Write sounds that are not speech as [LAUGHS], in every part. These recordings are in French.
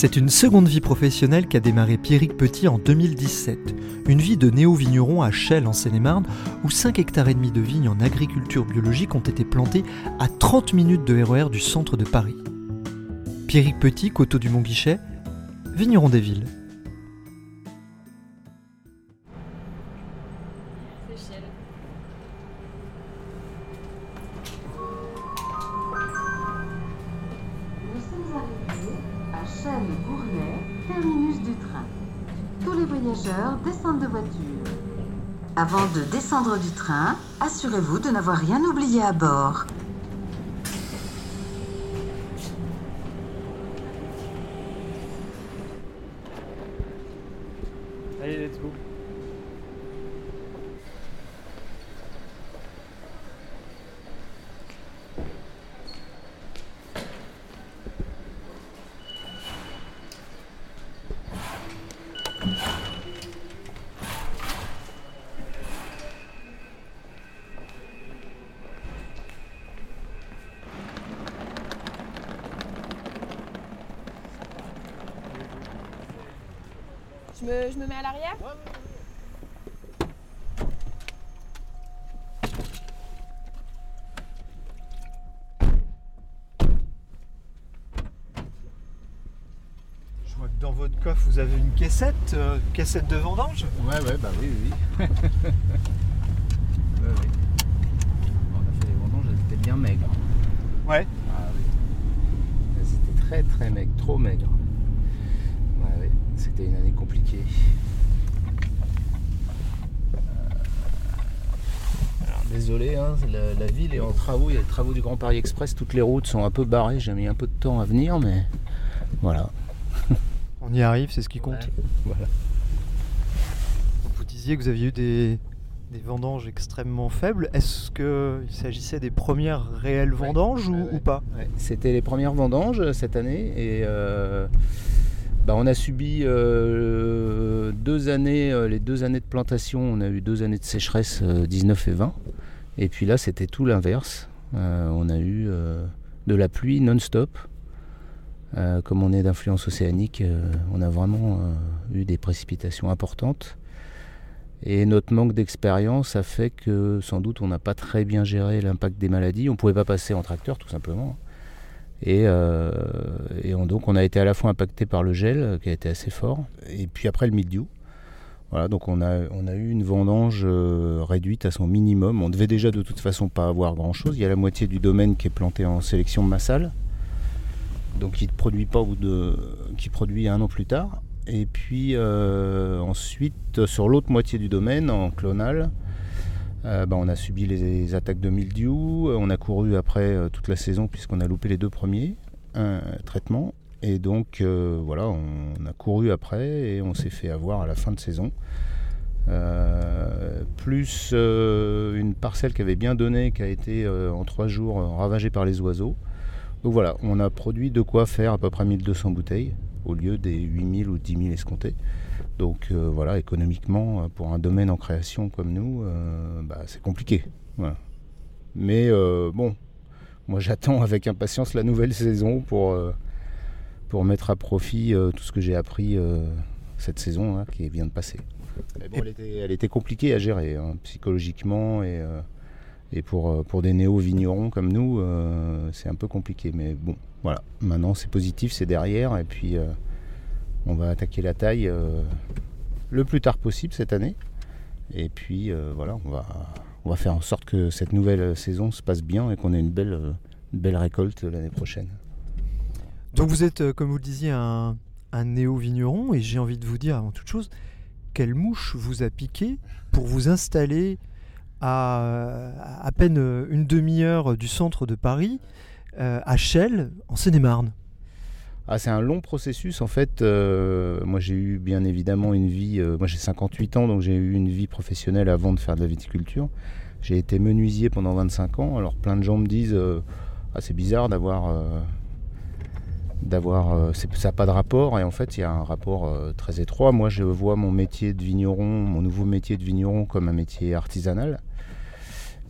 C'est une seconde vie professionnelle qu'a démarré Pierrick Petit en 2017. Une vie de néo-vigneron à Chelles en Seine-et-Marne, où 5 hectares et demi de vignes en agriculture biologique ont été plantés à 30 minutes de RER du centre de Paris. Pierrick Petit, coteau du Mont-Guichet, vigneron des villes. Du train, assurez-vous de n'avoir rien oublié à bord. Je me, je me mets à l'arrière? Je vois que dans votre coffre, vous avez une cassette, euh, cassette de vendange. Ouais, ouais, bah oui, oui. [LAUGHS] ouais, ouais. On a fait les vendanges, elles étaient bien maigres. Ouais. Ah oui. Elles étaient très très maigres, trop maigres. C'était une année compliquée. Euh, Alors, désolé, hein, la, la ville est en travaux. Il y a les travaux du Grand Paris Express. Toutes les routes sont un peu barrées. J'ai mis un peu de temps à venir, mais voilà. [LAUGHS] On y arrive, c'est ce qui compte. Ouais, voilà. Vous disiez que vous aviez eu des, des vendanges extrêmement faibles. Est-ce qu'il s'agissait des premières réelles Ouais. vendanges ou, Ouais, ouais. ou pas Ouais, C'était les premières vendanges euh, cette année et euh, bah, on a subi euh, deux années, euh, les deux années de plantation, on a eu deux années de sécheresse, euh, 19 et 20. Et puis là, c'était tout l'inverse. Euh, on a eu euh, de la pluie non-stop. Euh, comme on est d'influence océanique, euh, on a vraiment euh, eu des précipitations importantes. Et notre manque d'expérience a fait que sans doute on n'a pas très bien géré l'impact des maladies. On ne pouvait pas passer en tracteur tout simplement. Et, euh, donc on a été à la fois impacté par le gel qui a été assez fort, et puis après le mildiou. Voilà, donc on a, on a eu une vendange euh, réduite à son minimum. On devait déjà de toute façon pas avoir grand chose. Il y a la moitié du domaine qui est planté en sélection massale, donc qui ne produit pas ou de, qui produit un an plus tard. Et puis euh, ensuite, sur l'autre moitié du domaine, en clonal, euh, bah, on a subi les attaques de mildiou. On a couru après euh, toute la saison puisqu'on a loupé les deux premiers euh, traitements. Et donc euh, voilà, on a couru après et on s'est fait avoir à la fin de saison. Euh, plus euh, une parcelle qui avait bien donné, qui a été euh, en trois jours euh, ravagée par les oiseaux. Donc voilà, on a produit de quoi faire à peu près 1200 bouteilles au lieu des 8000 ou 10 000 escomptés. Donc euh, voilà, économiquement, euh, pour un domaine en création comme nous, euh, bah, c'est compliqué. Voilà. Mais euh, bon, moi j'attends avec impatience la nouvelle saison pour, pour mettre à profit tout ce que j'ai appris cette saison hein, qui vient de passer. Mais bon, elle, était, elle était compliquée à gérer hein, psychologiquement et, et pour, pour des néo-vignerons comme nous, c'est un peu compliqué. Mais bon, voilà, maintenant c'est positif, c'est derrière et puis on va attaquer la taille euh, le plus tard possible cette année. Et puis euh, voilà, on va, faire en sorte que cette nouvelle saison se passe bien et qu'on ait une belle, euh, belle récolte l'année prochaine. Donc vous êtes, euh, comme vous le disiez, un, un néo-vigneron, et j'ai envie de vous dire avant toute chose, quelle mouche vous a piqué pour vous installer à à peine une demi-heure du centre de Paris, à Chelles, en Seine-et-Marne? Ah, c'est un long processus en fait. Euh, moi j'ai eu bien évidemment une vie, euh, moi j'ai 58 ans donc j'ai eu une vie professionnelle avant de faire de la viticulture. J'ai été menuisier pendant 25 ans. Alors plein de gens me disent euh, ah, c'est bizarre d'avoir d'avoir ça n'a pas de rapport et en fait il y a un rapport très étroit. Moi je vois mon métier de vigneron, mon nouveau métier de vigneron comme un métier artisanal.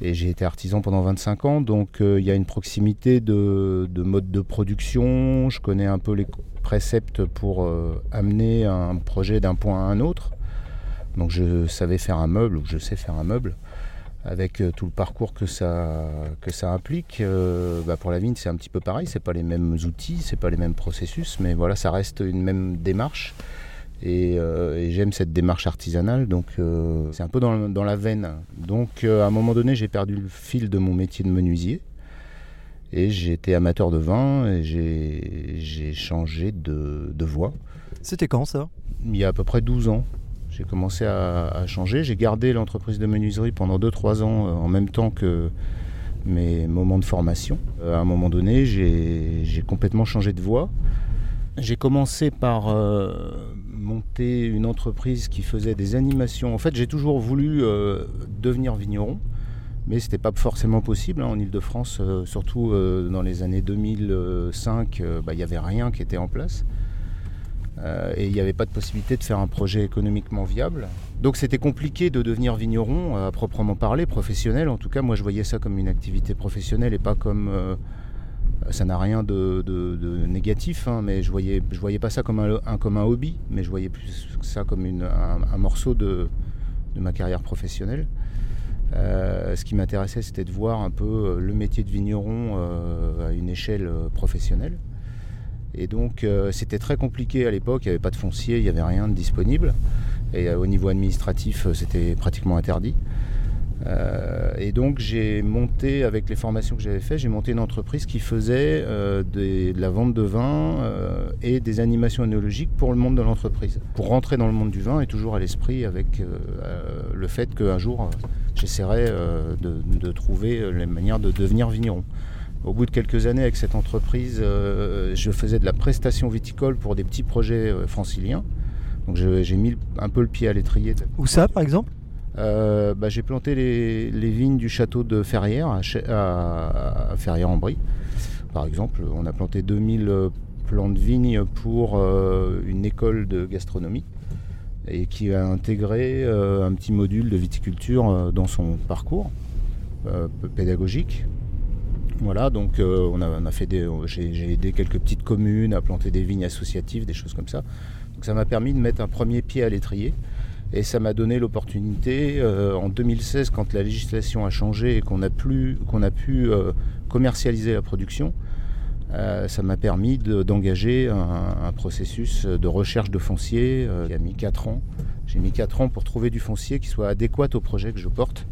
Et j'ai été artisan pendant 25 ans, donc euh, il y a une proximité de, mode de production. Je connais un peu les préceptes pour euh, amener un projet d'un point à un autre. Donc je savais faire un meuble, ou je sais faire un meuble, avec euh, tout le parcours que ça, que ça implique. Bah, pour la vigne, c'est un petit peu pareil. C'est pas les mêmes outils, c'est pas les mêmes processus, mais voilà, ça reste une même démarche. Euh, et, j'aime cette démarche artisanale, donc euh, c'est un peu dans, la veine. Donc euh, à un moment donné, j'ai perdu le fil de mon métier de menuisier. Et été amateur de vin et j'ai changé de, voie. C'était quand ça? Il y a à peu près 12 ans. J'ai commencé à, changer. J'ai gardé l'entreprise de menuiserie pendant 2-3 ans en même temps que mes moments de formation. à un moment donné, j'ai complètement changé de voie. J'ai commencé par monter une entreprise qui faisait des animations. En fait, j'ai toujours voulu euh, devenir vigneron, mais ce n'était pas forcément possible hein, en Ile-de-France, euh, surtout euh, dans les années 2005, bah, il n'y avait rien qui était en place. et il n'y avait pas de possibilité de faire un projet économiquement viable. Donc c'était compliqué de devenir vigneron à proprement parler, professionnel. En tout cas, moi je voyais ça comme une activité professionnelle et pas comme ça n'a rien de, négatif, hein, mais je voyais, voyais pas ça comme un, hobby, mais je voyais plus ça comme un, morceau de, ma carrière professionnelle. Euh, ce qui m'intéressait, c'était de voir un peu euh, le métier de vigneron euh, à une échelle professionnelle. Et donc, c'était très compliqué à l'époque. Il n'y avait pas de foncier, il n'y avait rien de disponible. Et au niveau administratif, c'était pratiquement interdit. Euh, et donc j'ai monté, avec les formations que j'avais faites, j'ai monté une entreprise qui faisait euh, de la vente de vin euh, et des animations analogiques pour le monde de l'entreprise. Pour rentrer dans le monde du vin et toujours à l'esprit avec le fait qu'un jour j'essaierai de, trouver les manières de devenir vigneron. Au bout de quelques années avec cette entreprise, je faisais de la prestation viticole pour des petits projets franciliens. Donc j'ai mis un peu le pied à l'étrier. Où ça par exemple? Euh, bah, j'ai planté les, vignes du château de Ferrières à, Ferrières-en-Brie. Par exemple, on a planté 2000 euh, plants de vignes pour euh, une école de gastronomie et qui a intégré un petit module de viticulture dans son parcours pédagogique. Voilà, donc on, a, fait des, j'ai, aidé quelques petites communes à planter des vignes associatives, des choses comme ça. Ça m'a permis de mettre un premier pied à l'étrier. Et ça m'a donné l'opportunité, euh, en 2016, quand la législation a changé et qu'on a, pu euh, commercialiser la production, euh, ça m'a permis d'engager un, processus de recherche de foncier qui a mis 4 ans. J'ai mis 4 ans pour trouver du foncier qui soit adéquat au projet que je porte,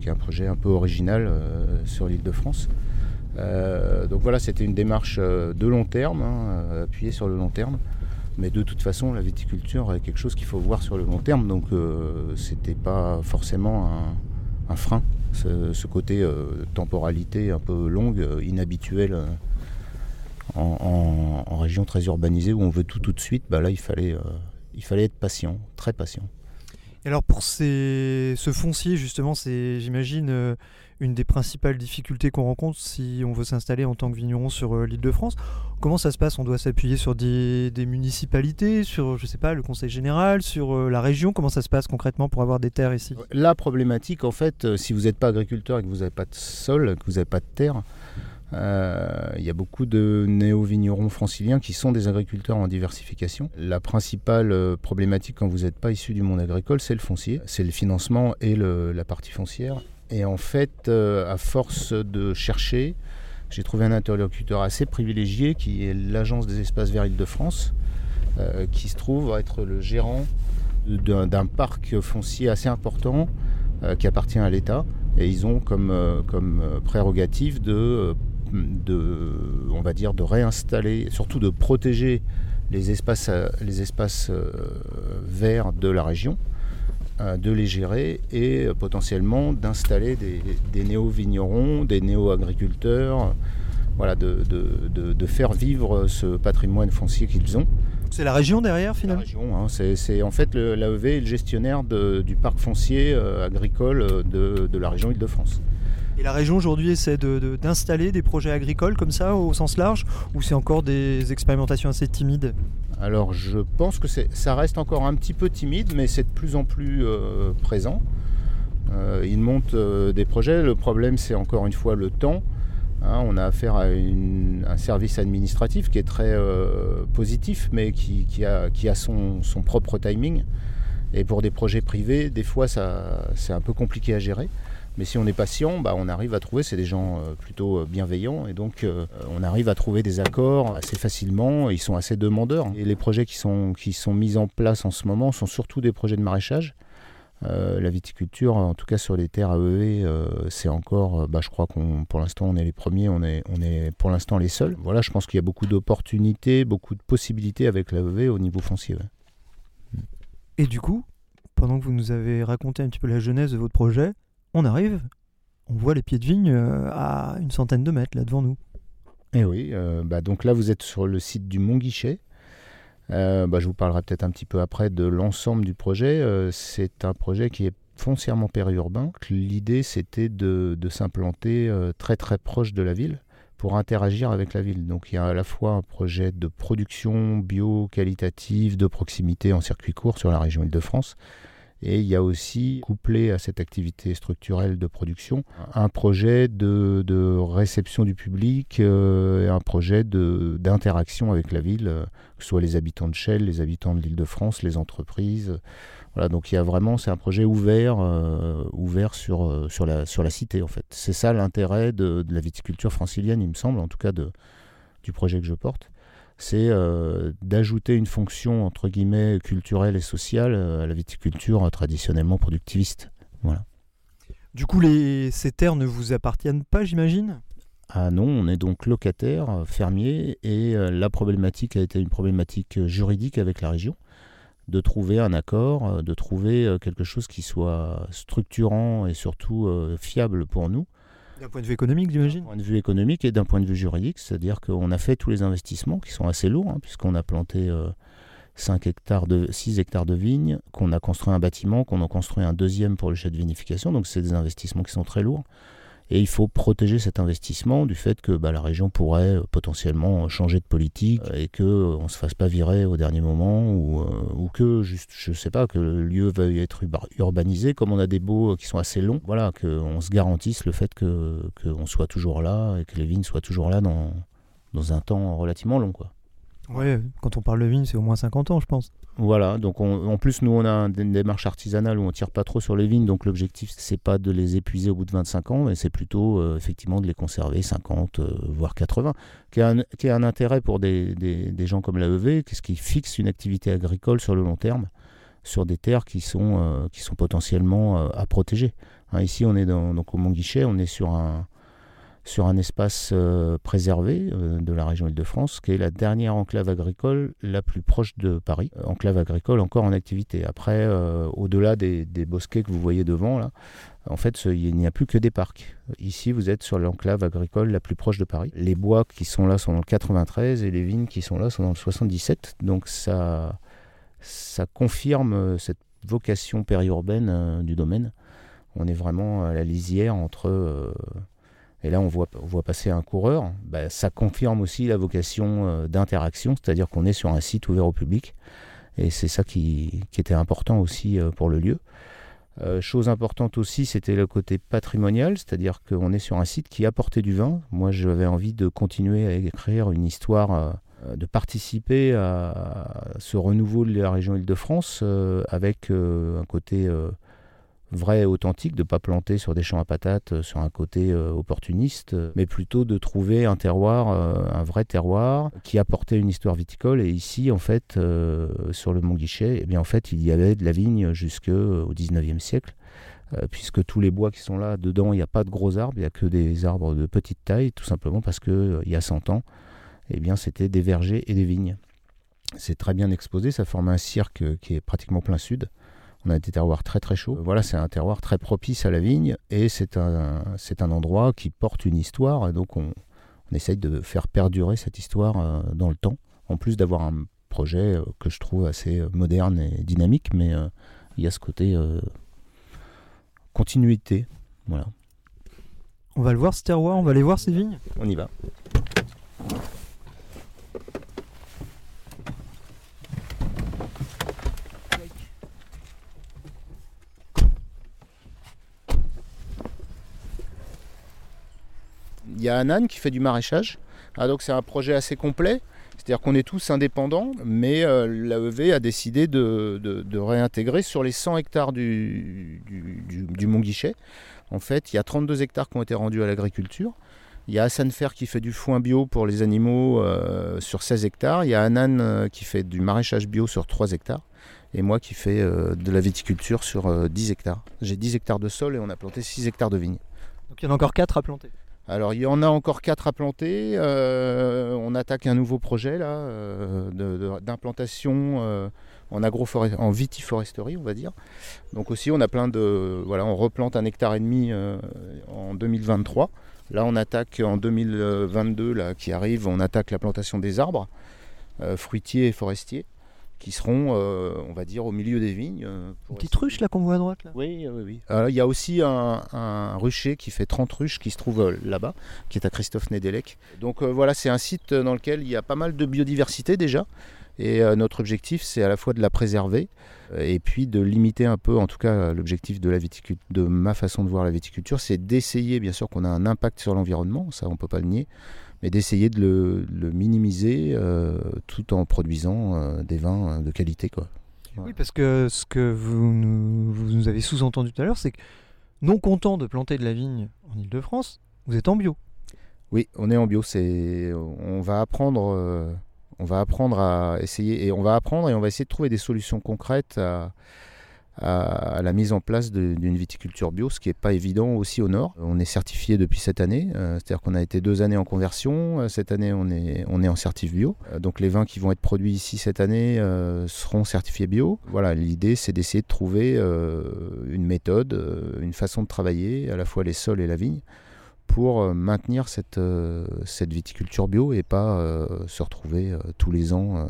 qui est un projet un peu original sur l'île de France. donc voilà, c'était une démarche de long terme, hein, appuyée sur le long terme. Mais de toute façon, la viticulture est quelque chose qu'il faut voir sur le long terme, donc euh, c'était pas forcément un, frein. Ce, côté euh, temporalité un peu longue, euh, inhabituelle en, région très urbanisée où on veut tout tout de suite, bah là il fallait, il fallait être patient, très patient. Et alors pour ce foncier justement, c'est j'imagine une des principales difficultés qu'on rencontre si on veut s'installer en tant que vigneron sur euh, l'île de France. Comment ça se passe? On doit s'appuyer sur des, municipalités, sur je sais pas le conseil général, sur euh, la région? Comment ça se passe concrètement pour avoir des terres ici? La problématique en fait, euh, si vous n'êtes pas agriculteur et que vous n'avez pas de sol, que vous n'avez pas de terre, il y a beaucoup de néo-vignerons franciliens qui sont des agriculteurs en diversification. La principale problématique quand vous n'êtes pas issu du monde agricole, c'est le foncier, c'est le financement et la partie foncière. Et en fait, euh, à force de chercher, j'ai trouvé un interlocuteur assez privilégié qui est l'Agence des espaces verts Île-de-France, euh, qui se trouve être le gérant d'un parc foncier assez important euh, qui appartient à l'État. Et ils ont comme, comme prérogative de, de, on va dire, de réinstaller, surtout de protéger les espaces, les espaces verts de la région euh, de les gérer et euh, potentiellement d'installer des, des néo-vignerons, des néo-agriculteurs, voilà, de, de- de- de faire vivre ce patrimoine foncier qu'ils ont. C'est la région derrière La finalement région, hein, c'est c'est en fait l'AEV est le gestionnaire du parc foncier euh, agricole euh, de, de la région Île-de-France. Et la région aujourd'hui essaie d'installer des projets agricoles comme ça au sens large? Ou c'est encore des expérimentations assez timides? Alors je pense que ça reste encore un petit peu timide, mais c'est de plus en plus euh, présent. Euh, ils montent euh, des projets. Le problème, c'est encore une fois le temps. Hein, on a affaire à un service administratif qui est très positif, mais qui, a, son, propre timing. Et pour des projets privés, des fois, c'est un peu compliqué à gérer. Mais si on est patient, bah, on arrive à trouver, c'est des gens euh, plutôt euh, bienveillants, et donc euh, on arrive à trouver des accords assez facilement, ils sont assez demandeurs. Et les projets qui sont, qui sont mis en place en ce moment sont surtout des projets de maraîchage. La viticulture, en tout cas sur les terres AEV, euh, c'est encore, bah, je crois qu'on, pour l'instant, on est les premiers, on est, on est pour l'instant les seuls. Voilà, je pense qu'il y a beaucoup d'opportunités, beaucoup de possibilités avec l'AEV au niveau foncier. Et du coup, pendant que vous nous avez raconté un petit peu la genèse de votre projet, on arrive, on voit les pieds de vigne euh, à une centaine de mètres là devant nous. Et oui, euh, bah, donc là vous êtes sur le site du Mont Guichet. Euh, bah, je vous parlerai peut-être un petit peu après de l'ensemble du projet. C'est un projet qui est foncièrement périurbain. L'idée c'était de, de s'implanter très très proche de la ville pour interagir avec la ville. Donc il y a à la fois un projet de production bio qualitative de proximité en circuit court sur la région Île-de-France. Et il y a aussi, couplé à cette activité structurelle de production, un projet de, de réception du public euh, et un projet de- d'interaction avec la ville, euh, que ce soit les habitants de Chelles, les habitants de l'Île-de-France, les entreprises. Voilà, donc il y a vraiment, c'est un projet ouvert, euh, ouvert sur, sur, la, sur la cité en fait. C'est ça l'intérêt de, de la viticulture francilienne, il me semble, en tout cas de, du projet que je porte c'est euh, d'ajouter une fonction entre guillemets culturelle et sociale euh, à la viticulture euh, traditionnellement productiviste. Voilà. Du coup, les... ces terres ne vous appartiennent pas, j'imagine? Ah non, on est donc locataire, fermier, et la problématique a été une problématique juridique avec la région, de trouver un accord, de trouver quelque chose qui soit structurant et surtout fiable pour nous. D'un point de vue économique, D'un j'imagine point de vue économique et d'un point de vue juridique, c'est-à-dire qu'on a fait tous les investissements qui sont assez lourds, hein, puisqu'on a planté euh, 5 hectares de, 6 hectares de vignes, qu'on a construit un bâtiment, qu'on a construit un deuxième pour le chai de vinification, donc c'est des investissements qui sont très lourds. Et il faut protéger cet investissement du fait que bah, la région pourrait euh, potentiellement changer de politique euh, et qu'on ne se fasse pas virer au dernier moment ou, euh, que, juste, je sais pas, que le lieu veuille être urba- urbanisé, comme on a des baux euh, qui sont assez longs, voilà, qu'on se garantisse le fait qu'on soit toujours là et que les vignes soient toujours là dans, dans un temps relativement long. Quoi. Ouais, quand on parle de vigne, c'est au moins 50 ans, je pense. Voilà, donc on- en plus nous on a un- une démarche artisanale où on tire pas trop sur les vignes, donc l'objectif c'est pas de les épuiser au bout de 25 ans, mais c'est plutôt euh, effectivement de les conserver 50 euh, voire 80, qui a un, qui a un intérêt pour des, des- gens comme l'AEV, qu'est-ce qui fixe une activité agricole sur le long terme, sur des terres qui sont, euh, qui sont potentiellement euh, à protéger. Hein, ici on est dans, donc au Mont Guichet, on est sur un sur un espace euh, préservé euh, de la région Île-de-France, qui est la dernière enclave agricole la plus proche de Paris. Euh, enclave agricole encore en activité. Après, au-delà des, bosquets que vous voyez devant, là, en fait, il n'y a plus que des parcs. Ici, vous êtes sur l'enclave agricole la plus proche de Paris. Les bois qui sont là sont dans le 93 et les vignes qui sont là sont dans le 77. Donc ça, ça confirme cette vocation périurbaine du domaine. On est vraiment à la lisière entre... et là, on voit, passer un coureur. Bah, ça confirme aussi la vocation euh, d'interaction, c'est-à-dire qu'on est sur un site ouvert au public. Et c'est ça qui, était important aussi euh, pour le lieu. Euh, chose importante aussi, c'était le côté patrimonial, c'est-à-dire qu'on est sur un site qui apportait du vin. Moi, j'avais envie de continuer à écrire une histoire, de participer à ce renouveau de la région Île-de-France avec un côté vrai et authentique, de ne pas planter sur des champs à patates, euh, sur un côté euh, opportuniste, euh, mais plutôt de trouver un terroir, un vrai terroir qui apportait une histoire viticole. Et ici, en fait, sur le Mont Guichet, eh bien, en fait, il y avait de la vigne jusqu'au 19e siècle. Puisque tous les bois qui sont là, dedans, il n'y a pas de gros arbres, il n'y a que des arbres de petite taille, tout simplement parce qu'il il y a 100 ans, eh bien, c'était des vergers et des vignes. C'est très bien exposé, ça forme un cirque qui est pratiquement plein sud On a des terroirs très très chauds. Voilà, c'est un terroir très propice à la vigne et c'est un, c'est un endroit qui porte une histoire. Et donc on, on essaye de faire perdurer cette histoire euh, dans le temps. En plus d'avoir un projet euh, que je trouve assez euh, moderne et dynamique, mais euh, il y a ce côté euh, continuité. Voilà, On va le voir ce terroir, on va aller voir ces vignes. on y va. Il y a Anan qui fait du maraîchage. Ah, donc c'est un projet assez complet. C'est-à-dire qu'on est tous indépendants, mais euh, l'AEV a décidé de, réintégrer sur les 100 hectares du, du, du- du Mont Guichet. En fait, il y a 32 hectares qui ont été rendus à l'agriculture. Il y a Hassan qui fait du foin bio pour les animaux euh, sur 16 hectares. Il y a Anan euh, qui fait du maraîchage bio sur 3 hectares. Et moi qui fais de la viticulture sur euh, 10 hectares. J'ai 10 hectares de sol et on a planté 6 hectares de vignes. Donc il y en a encore 4 à planter. Alors il y en a encore 4 à planter. Euh, on attaque un nouveau projet euh, d'implantation euh, en en vitiforesterie on va dire. Donc aussi on a plein de voilà on replante un hectare et demi en 2023. Là on attaque en 2022 là qui arrive on attaque la plantation des arbres fruitiers et forestiers qui seront euh, on va dire au milieu des vignes. euh, Une petite ruche là qu'on voit à droite là? oui, oui, oui. Alors, il y a aussi un, un rucher qui fait 30 ruches qui se trouve euh, là-bas, qui est à Christophe Nedelec. Donc voilà, c'est un site dans lequel il y a pas mal de biodiversité déjà. Et notre objectif, c'est à la fois de la préserver et puis de limiter un peu, en tout cas l'objectif de, la de ma façon de voir la viticulture, c'est d'essayer, bien sûr qu'on a un impact sur l'environnement, ça on ne peut pas le nier, mais d'essayer de le, le minimiser euh, tout en produisant euh, des vins euh, de qualité. Quoi. Oui, parce que ce que vous nous, vous nous avez sous-entendu tout à l'heure, c'est que non content de planter de la vigne en Ile-de-France, vous êtes en bio. Oui, on est en bio. C'est, on va apprendre, euh, on va apprendre à essayer et on va apprendre et on va essayer de trouver des solutions concrètes à, à- la mise en place d'une viticulture bio, ce qui n'est pas évident aussi au nord. On est certifié depuis cette année, euh, c'est-à-dire qu'on a été deux années en conversion. Euh, Cette année, on est, on est en certif bio. Euh, donc les vins qui vont être produits ici cette année seront certifiés bio. Voilà, l'idée, c'est d'essayer de trouver une méthode, une façon de travailler, à la fois les sols et la vigne pour maintenir cette, cette viticulture bio et pas se retrouver tous les ans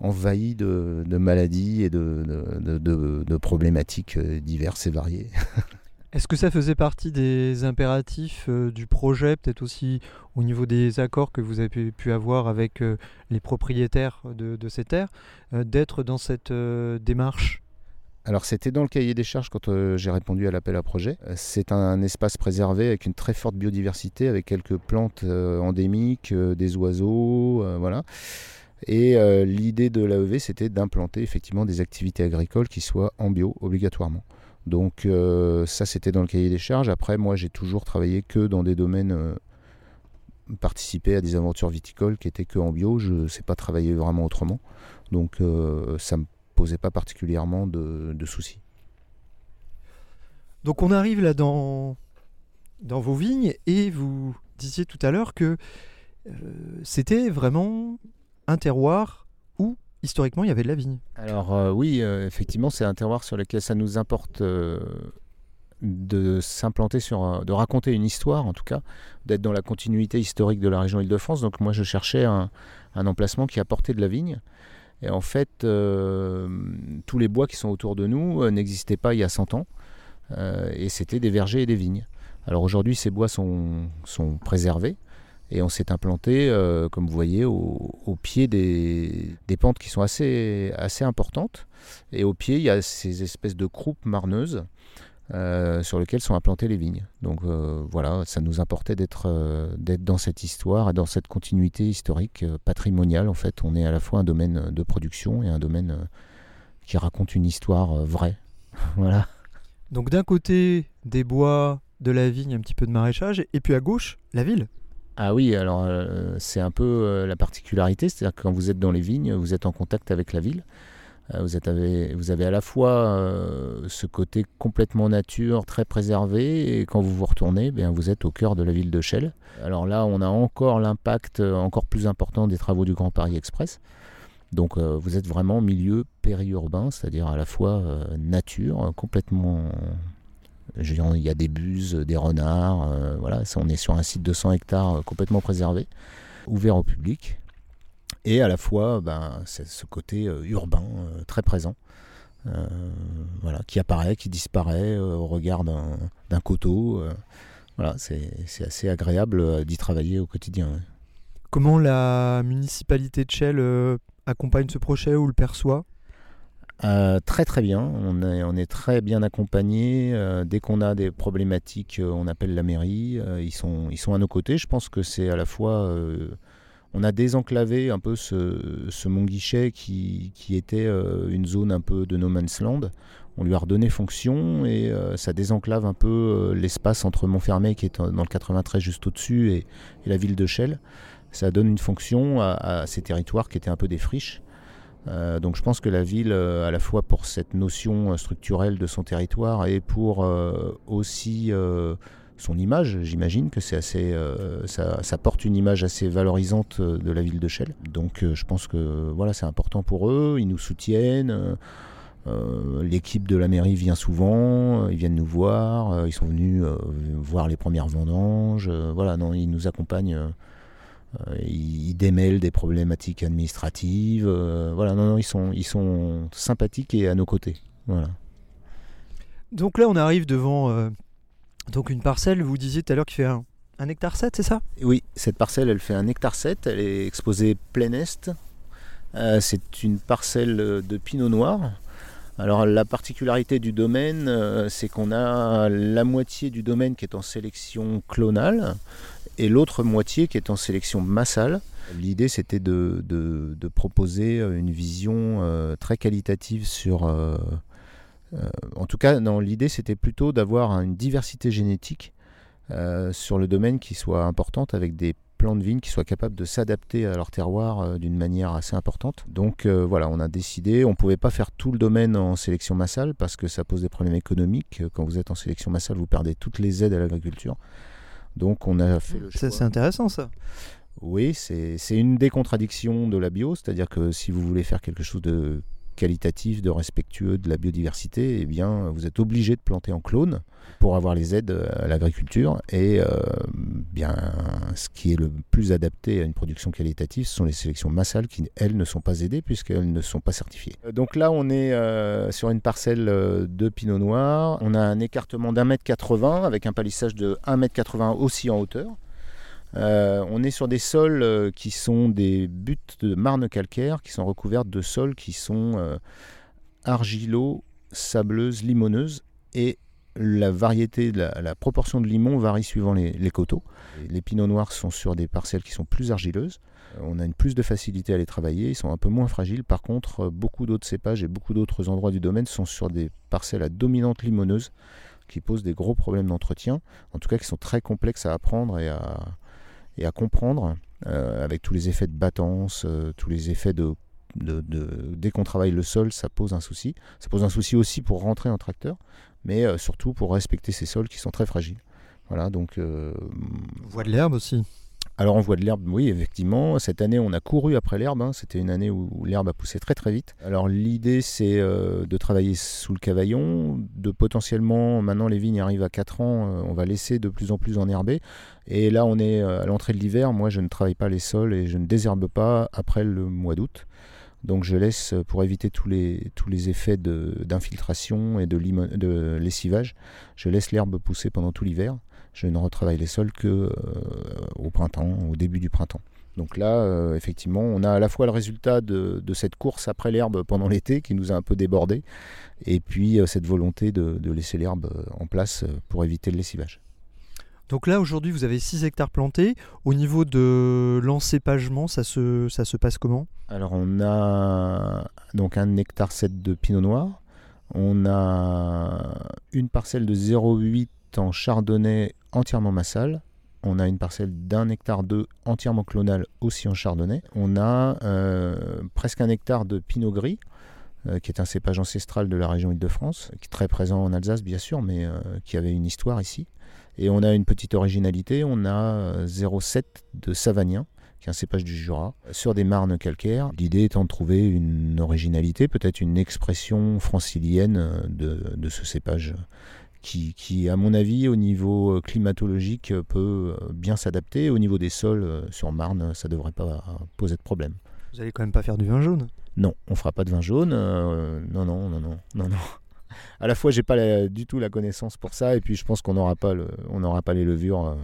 envahi de, de maladies et de, problématiques euh, diverses et variées. [LAUGHS] Est-ce que ça faisait partie des impératifs euh, du projet, peut-être aussi au niveau des accords que vous avez pu, pu avoir avec euh, les propriétaires de, de ces terres, euh, d'être dans cette démarche? Alors c'était dans le cahier des charges quand euh, j'ai répondu à l'appel à projet. C'est un espace préservé avec une très forte biodiversité, avec quelques plantes euh, endémiques, euh, des oiseaux, voilà. Et euh, l'idée de l'AEV, c'était d'implanter effectivement des activités agricoles qui soient en bio obligatoirement. Donc euh, ça, c'était dans le cahier des charges. Après, moi, j'ai toujours travaillé que dans des domaines euh, participer à des aventures viticoles qui étaient que en bio. Je ne sais pas travailler vraiment autrement. Donc euh, ça me posait pas particulièrement de, soucis. Donc on arrive là dans, dans vos vignes et vous disiez tout à l'heure que c'était vraiment un terroir où historiquement il y avait de la vigne. Alors euh, oui, euh, effectivement, c'est un terroir sur lequel ça nous importe euh, de s'implanter sur, de raconter une histoire, en tout cas, d'être dans la continuité historique de la région Île-de-France. Donc moi, je cherchais un, emplacement qui apportait de la vigne. Et en fait, tous les bois qui sont autour de nous n'existaient pas il y a 100 ans. Et c'était des vergers et des vignes. Alors aujourd'hui, ces bois sont préservés. Et on s'est implanté, euh, comme vous voyez, au, pied des, pentes qui sont assez, assez importantes. Et au pied, il y a ces espèces de croupes marneuses euh, sur lesquelles sont implantées les vignes. Donc euh, voilà, ça nous importait d'être dans cette histoire dans cette continuité historique patrimoniale. En fait, on est à la fois un domaine de production et un domaine qui raconte une histoire vraie. [LAUGHS] voilà. Donc d'un côté des bois, de la vigne, un petit peu de maraîchage, et puis à gauche la ville. Ah oui, alors euh, c'est un peu euh, la particularité, c'est-à-dire que quand vous êtes dans les vignes, vous êtes en contact avec la ville. Euh, vous, avez à la fois ce côté complètement nature, très préservé, et quand vous vous retournez, bien, vous êtes au cœur de la ville de Chelles. Alors là, on a encore l'impact encore plus important des travaux du Grand Paris Express. Donc vous êtes vraiment milieu périurbain, c'est-à-dire à la fois nature, complètement... il y a des buses, des renards, euh, voilà, on est sur un site de 100 hectares euh, complètement préservé, ouvert au public, et à la fois ben, c'est ce côté euh, urbain très présent, voilà, qui apparaît, qui disparaît au regard d'un coteau. voilà, c'est assez agréable d'y travailler au quotidien. Comment la municipalité de Chelles accompagne ce projet ou le perçoit? Euh, très très bien, on est, très bien accompagné. Euh, dès qu'on a des problématiques, euh, on appelle la mairie. Ils, sont, ils sont à nos côtés. Je pense que c'est à la fois... on a désenclavé un peu ce, ce Mont-Guichet qui, qui était une zone un peu de no man's land. On lui a redonné fonction et ça désenclave un peu l'espace entre Montfermeil qui est dans le 93 juste au-dessus et, et la ville de Chelles. Ça donne une fonction à, à ces territoires qui étaient un peu des friches. Euh, donc je pense que la ville, euh, à la fois pour cette notion euh, structurelle de son territoire et pour aussi son image, j'imagine que c'est assez, ça, porte une image assez valorisante de la ville de Chelles. Donc je pense que voilà, c'est important pour eux. Ils nous soutiennent. L'équipe de la mairie vient souvent, ils viennent nous voir, ils sont venus voir les premières vendanges, voilà, non, ils nous accompagnent, ils, ils démêlent des problématiques administratives, euh, voilà, non, non, ils sont, ils sont sympathiques et à nos côtés, voilà. Donc là, on arrive devant euh, donc une parcelle, vous disiez tout à l'heure qu'il fait un, un hectare 7, c'est ça? Oui, cette parcelle, elle fait un hectare 7, elle est exposée plein est. Euh, c'est une parcelle euh, de pinot noir. Alors la particularité du domaine, euh, c'est qu'on a la moitié du domaine qui est en sélection clonale et l'autre moitié qui est en sélection massale. L'idée c'était de, proposer euh, une vision euh, très qualitative sur... euh, en tout cas, l'idée c'était plutôt d'avoir une diversité génétique sur le domaine qui soit importante avec des plants de vignes qui soient capables de s'adapter à leur terroir d'une manière assez importante. Donc voilà, on a décidé, on ne pouvait pas faire tout le domaine en sélection massale parce que ça pose des problèmes économiques. Quand vous êtes en sélection massale, vous perdez toutes les aides à l'agriculture. Donc on a fait le choix. Ça, C'est intéressant ça. Oui, c'est c'est une des contradictions de la bio, c'est-à-dire que si vous voulez faire quelque chose de qualitatif, de respectueux de la biodiversité, eh bien, vous êtes obligé de planter en clone pour avoir les aides à l'agriculture. Et euh, bien, ce qui est le plus adapté à une production qualitative, ce sont les sélections massales qui, elles, ne sont pas aidées puisqu'elles ne sont pas certifiées. Euh, Donc là, on est euh, sur une parcelle euh, de pinot noir. On a un écartement d'un mètre 80 avec un palissage de 1 mètre 80 aussi en hauteur. Euh, on est sur des sols euh, qui sont des buttes de marne calcaire qui sont recouvertes de sols qui sont euh, argilo, sableuses, limoneuses et la variété, la, proportion de limon varie suivant les, les coteaux. Les pinots noirs sont sur des parcelles qui sont plus argileuses. On a une plus de facilité à les travailler, ils sont un peu moins fragiles. Par contre, beaucoup d'autres cépages et beaucoup d'autres endroits du domaine sont sur des parcelles à dominante limoneuse qui posent des gros problèmes d'entretien, en tout cas qui sont très complexes à apprendre et à, et à comprendre, euh, avec tous les effets de battance, euh, tous les effets de, Dès qu'on travaille le sol, ça pose un souci. Ça pose un souci aussi pour rentrer en tracteur, mais euh, surtout pour respecter ces sols qui sont très fragiles. Voilà, donc... On voit de l'herbe aussi. Alors on voit de l'herbe, oui, effectivement. Cette année, on a couru après l'herbe. hein. C'était une année où, l'herbe a poussé très très vite. Alors l'idée, c'est euh, de travailler sous le cavaillon, de potentiellement, maintenant les vignes arrivent à 4 ans, euh, on va laisser de plus en plus enherber. Et là, on est euh, à l'entrée de l'hiver. Moi, je ne travaille pas les sols et je ne désherbe pas après le mois d'août. Donc je laisse, pour éviter tous les, effets d'infiltration et de lessivage, je laisse l'herbe pousser pendant tout l'hiver. Je ne retravaille les sols que euh, au printemps, au début du printemps. Donc là, euh, effectivement, on a à la fois le résultat de, de cette course après l'herbe pendant l'été qui nous a un peu débordé, et puis euh, cette volonté de, de laisser l'herbe en place pour éviter le lessivage. Donc là, aujourd'hui, vous avez 6 hectares plantés. Au niveau de l'encépagement, ça se, ça se passe comment? Alors on a donc un hectare 7 de pinot noir, on a une parcelle de 0,8 en chardonnay entièrement massal, on a une parcelle d'un hectare 2 entièrement clonal aussi en chardonnay, on a euh, presque un hectare de pinot gris, euh, qui est un cépage ancestral de la région Île-de-France, qui est très présent en Alsace bien sûr, mais euh, qui avait une histoire ici. Et on a une petite originalité, on a euh, 0,7 de savagnin, qui est un cépage du Jura, sur des marnes calcaires. L'idée étant de trouver une originalité, peut-être une expression francilienne de, ce cépage. Qui, à mon avis, au niveau climatologique, peut bien s'adapter. Au niveau des sols, sur Marne, ça ne devrait pas poser de problème. Vous allez quand même pas faire du vin jaune? Non, on fera pas de vin jaune. non, non, non, non, non, non. À la fois, j'ai pas du tout la connaissance pour ça, et puis je pense qu'on n'aura pas, pas les levures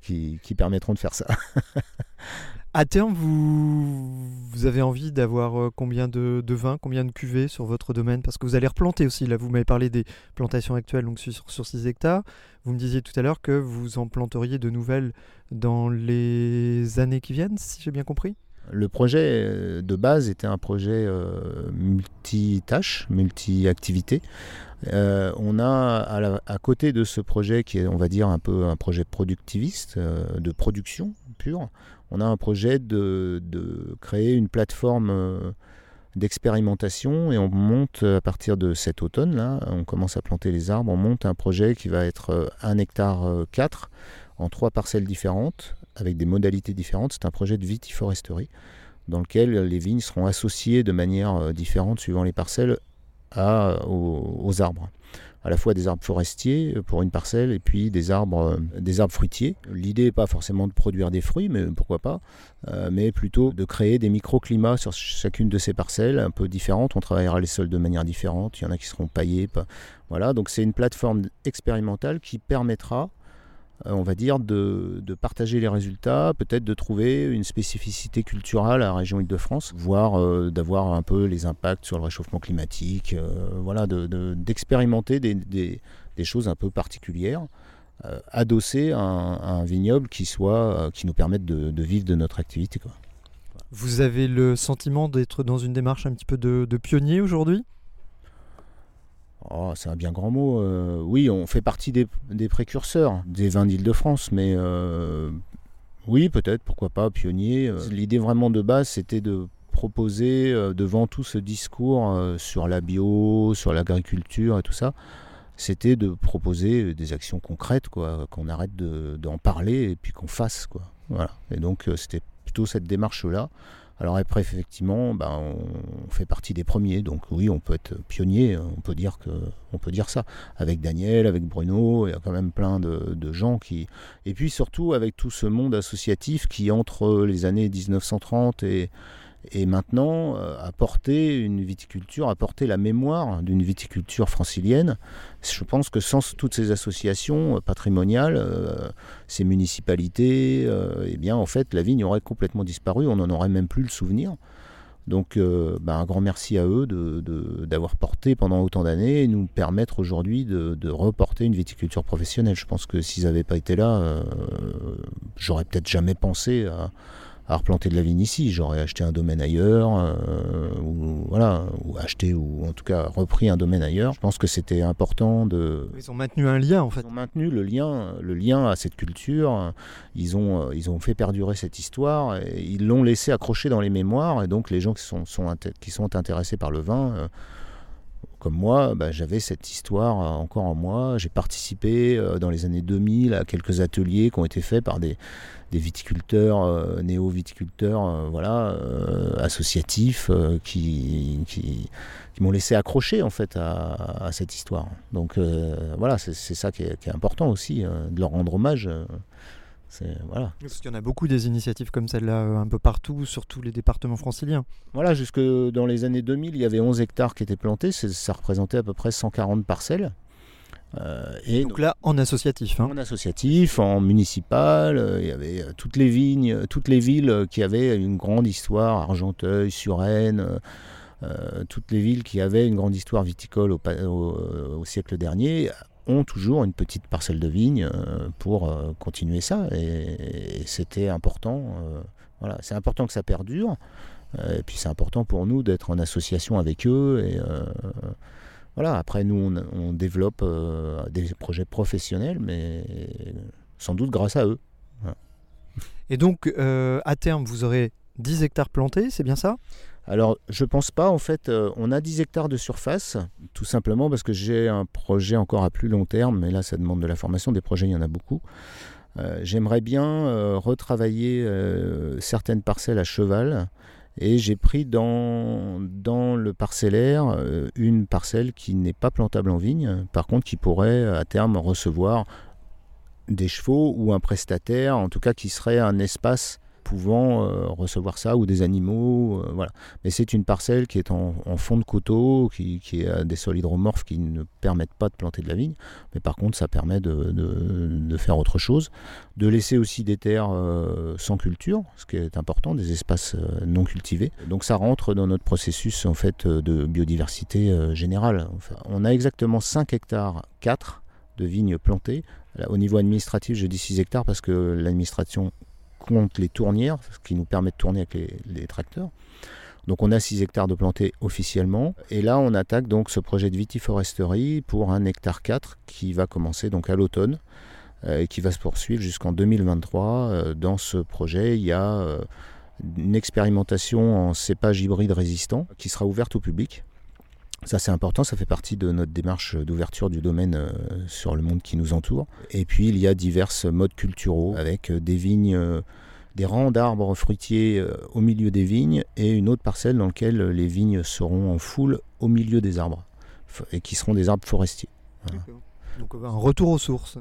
qui, permettront de faire ça. [LAUGHS] à terme, vous, avez envie d'avoir euh, combien de, vins, combien de cuvées sur votre domaine? Parce que vous allez replanter aussi. Là, vous m'avez parlé des plantations actuelles, donc sur, sur 6 hectares. Vous me disiez tout à l'heure que vous en planteriez de nouvelles dans les années qui viennent, si j'ai bien compris? Le projet euh, de base était un projet euh, multi-tâches, multi-activités. Euh, on a à, côté de ce projet qui est, on va dire, un peu un projet productiviste, de production pure, on a un projet de, créer une plateforme d'expérimentation et on monte à partir de cet automne là, on commence à planter les arbres, on monte un projet qui va être 1 hectare 4 en trois parcelles différentes avec des modalités différentes. C'est un projet de vitiforesterie dans lequel les vignes seront associées de manière euh, différente suivant les parcelles aux, arbres à la fois des arbres forestiers euh, pour une parcelle et puis des arbres, euh, fruitiers. L'idée n'est pas forcément de produire des fruits, mais pourquoi pas, mais plutôt de créer des microclimats sur chacune de ces parcelles un peu différentes. On travaillera les sols de manière différente, il y en a qui seront paillés. Voilà, donc c'est une plateforme expérimentale qui permettra euh, on va dire, de, partager les résultats, peut-être de trouver une spécificité culturelle à la région Île-de-France, voire euh, d'avoir un peu les impacts sur le réchauffement climatique, euh, voilà, d'expérimenter des, choses un peu particulières, adossées à un, vignoble qui, soit, qui nous permette de, vivre de notre activité. Vous avez le sentiment d'être dans une démarche un petit peu de pionnier aujourd'hui? Oh, c'est un bien grand mot. Euh, oui, on fait partie des, précurseurs des vins d'Île-de-France, mais euh, oui, peut-être, pourquoi pas, pionnier. Euh, l'idée vraiment de base, c'était de proposer devant tout ce discours sur la bio, sur l'agriculture et tout ça, c'était de proposer des actions concrètes, quoi, qu'on arrête d'en parler et puis qu'on fasse, quoi. Voilà. Et donc c'était plutôt cette démarche-là. Alors après, effectivement, ben, on fait partie des premiers, donc oui, on peut être pionnier, on peut dire que, on peut dire ça. Avec Daniel, avec Bruno, il y a quand même plein de, de gens qui, et puis surtout avec tout ce monde associatif qui entre les années 1930 et et maintenant euh, apporter une viticulture, apporter la mémoire d'une viticulture francilienne. Je pense que sans toutes ces associations euh, patrimoniales, euh, ces municipalités, eh bien en fait la vigne aurait complètement disparu, on n'en aurait même plus le souvenir. Donc bah, un grand merci à eux d'avoir porté pendant autant d'années et nous permettre aujourd'hui de, reporter une viticulture professionnelle. Je pense que s'ils n'avaient pas été là, j'aurais peut-être jamais pensé à, à replanter de la vigne ici. J'aurais acheté un domaine ailleurs, euh, ou voilà, ou acheté ou en tout cas repris un domaine ailleurs. Je pense que c'était important de. Ils ont maintenu un lien en fait. Ils ont maintenu le lien, le lien à cette culture. Ils ont, ils ont fait perdurer cette histoire. Et ils l'ont laissé accrocher dans les mémoires. Et donc les gens qui sont, sont qui sont intéressés par le vin. Euh, comme moi, bah, j'avais cette histoire encore en moi. J'ai participé euh, dans les années 2000 à quelques ateliers qui ont été faits par des, viticulteurs, euh, néo-viticulteurs, euh, voilà, associatifs, qui, qui, m'ont laissé accrocher en fait à, cette histoire. Donc voilà, c'est ça qui est, important aussi, de leur rendre hommage. Voilà. Parce qu'il y en a beaucoup des initiatives comme celle-là euh, un peu partout, sur tous les départements franciliens. Voilà, jusque dans les années 2000, il y avait 11 hectares qui étaient plantés, ça représentait à peu près 140 parcelles. Euh, et donc, là, en associatif. Hein. En associatif, en municipal, euh, il y avait toutes les vignes, toutes les villes qui avaient une grande histoire, Argenteuil, Suresnes, toutes les villes qui avaient une grande histoire viticole au siècle dernier ont toujours une petite parcelle de vigne euh, pour euh, continuer ça. Et, c'était important. Euh, voilà, c'est important que ça perdure. et puis c'est important pour nous d'être en association avec eux. Et voilà. Après, nous, on, développe des projets professionnels, mais sans doute grâce à eux. Et donc, à terme, vous aurez 10 hectares plantés, c'est bien ça? Alors, je pense pas. En fait, euh, on a 10 hectares de surface, tout simplement parce que j'ai un projet encore à plus long terme, mais là, ça demande de la formation. Des projets, il y en a beaucoup. Euh, J'aimerais bien euh, retravailler certaines parcelles à cheval. Et j'ai pris dans, dans le parcellaire une parcelle qui n'est pas plantable en vigne, par contre qui pourrait à terme recevoir des chevaux ou un prestataire, en tout cas qui serait un espace pouvant euh, recevoir ça ou des animaux. euh, voilà. Mais c'est une parcelle qui est en, fond de coteau, qui, a des sols hydromorphes qui ne permettent pas de planter de la vigne. Mais par contre, ça permet de, faire autre chose. De laisser aussi des terres euh, sans culture, ce qui est important, des espaces non cultivés. Donc ça rentre dans notre processus en fait de biodiversité générale. On a exactement 5 hectares 4 de vignes plantées. Au niveau administratif, je dis 6 hectares parce que l'administration compte les tournières, ce qui nous permet de tourner avec les, tracteurs. Donc on a 6 hectares de plantés officiellement. Et là, on attaque donc ce projet de vitiforesterie pour un hectare 4 qui va commencer donc à l'automne euh, et qui va se poursuivre jusqu'en 2023. Euh, Dans ce projet, il y a euh, une expérimentation en cépage hybride résistant qui sera ouverte au public. Ça c'est important, ça fait partie de notre démarche d'ouverture du domaine euh, sur le monde qui nous entoure. Et puis il y a divers modes culturaux avec euh, des vignes, euh, des rangs d'arbres fruitiers au milieu des vignes et une autre parcelle dans laquelle les vignes seront en foule au milieu des arbres et qui seront des arbres forestiers. Donc un retour aux sources.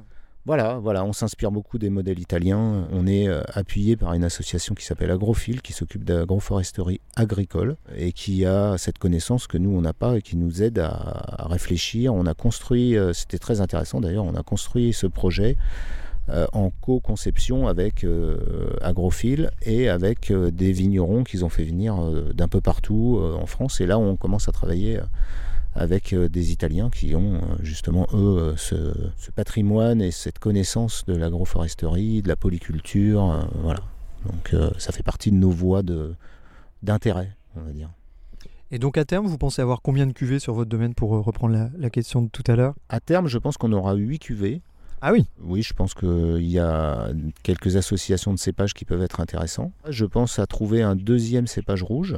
Voilà, voilà, on s'inspire beaucoup des modèles italiens. On est euh, appuyé par une association qui s'appelle Agrofil, qui s'occupe d'agroforesterie agricole et qui a cette connaissance que nous on n'a pas et qui nous aide à, réfléchir. On a construit, euh, c'était très intéressant d'ailleurs, on a construit ce projet euh, en co-conception avec Agrofil et avec des vignerons qu'ils ont fait venir d'un peu partout en France. Et là, on commence à travailler. Avec euh, des Italiens qui ont euh, justement, eux, euh, ce, ce patrimoine et cette connaissance de l'agroforesterie, de la polyculture. voilà. Donc ça fait partie de nos voies de- d'intérêt, on va dire. Et donc à terme, vous pensez avoir combien de cuvées sur votre domaine pour reprendre la, la question de tout à l'heure? À terme, je pense qu'on aura 8 cuvées. Ah oui? Oui, je pense qu'il y a quelques associations de cépages qui peuvent être intéressants. Je pense à trouver un deuxième cépage rouge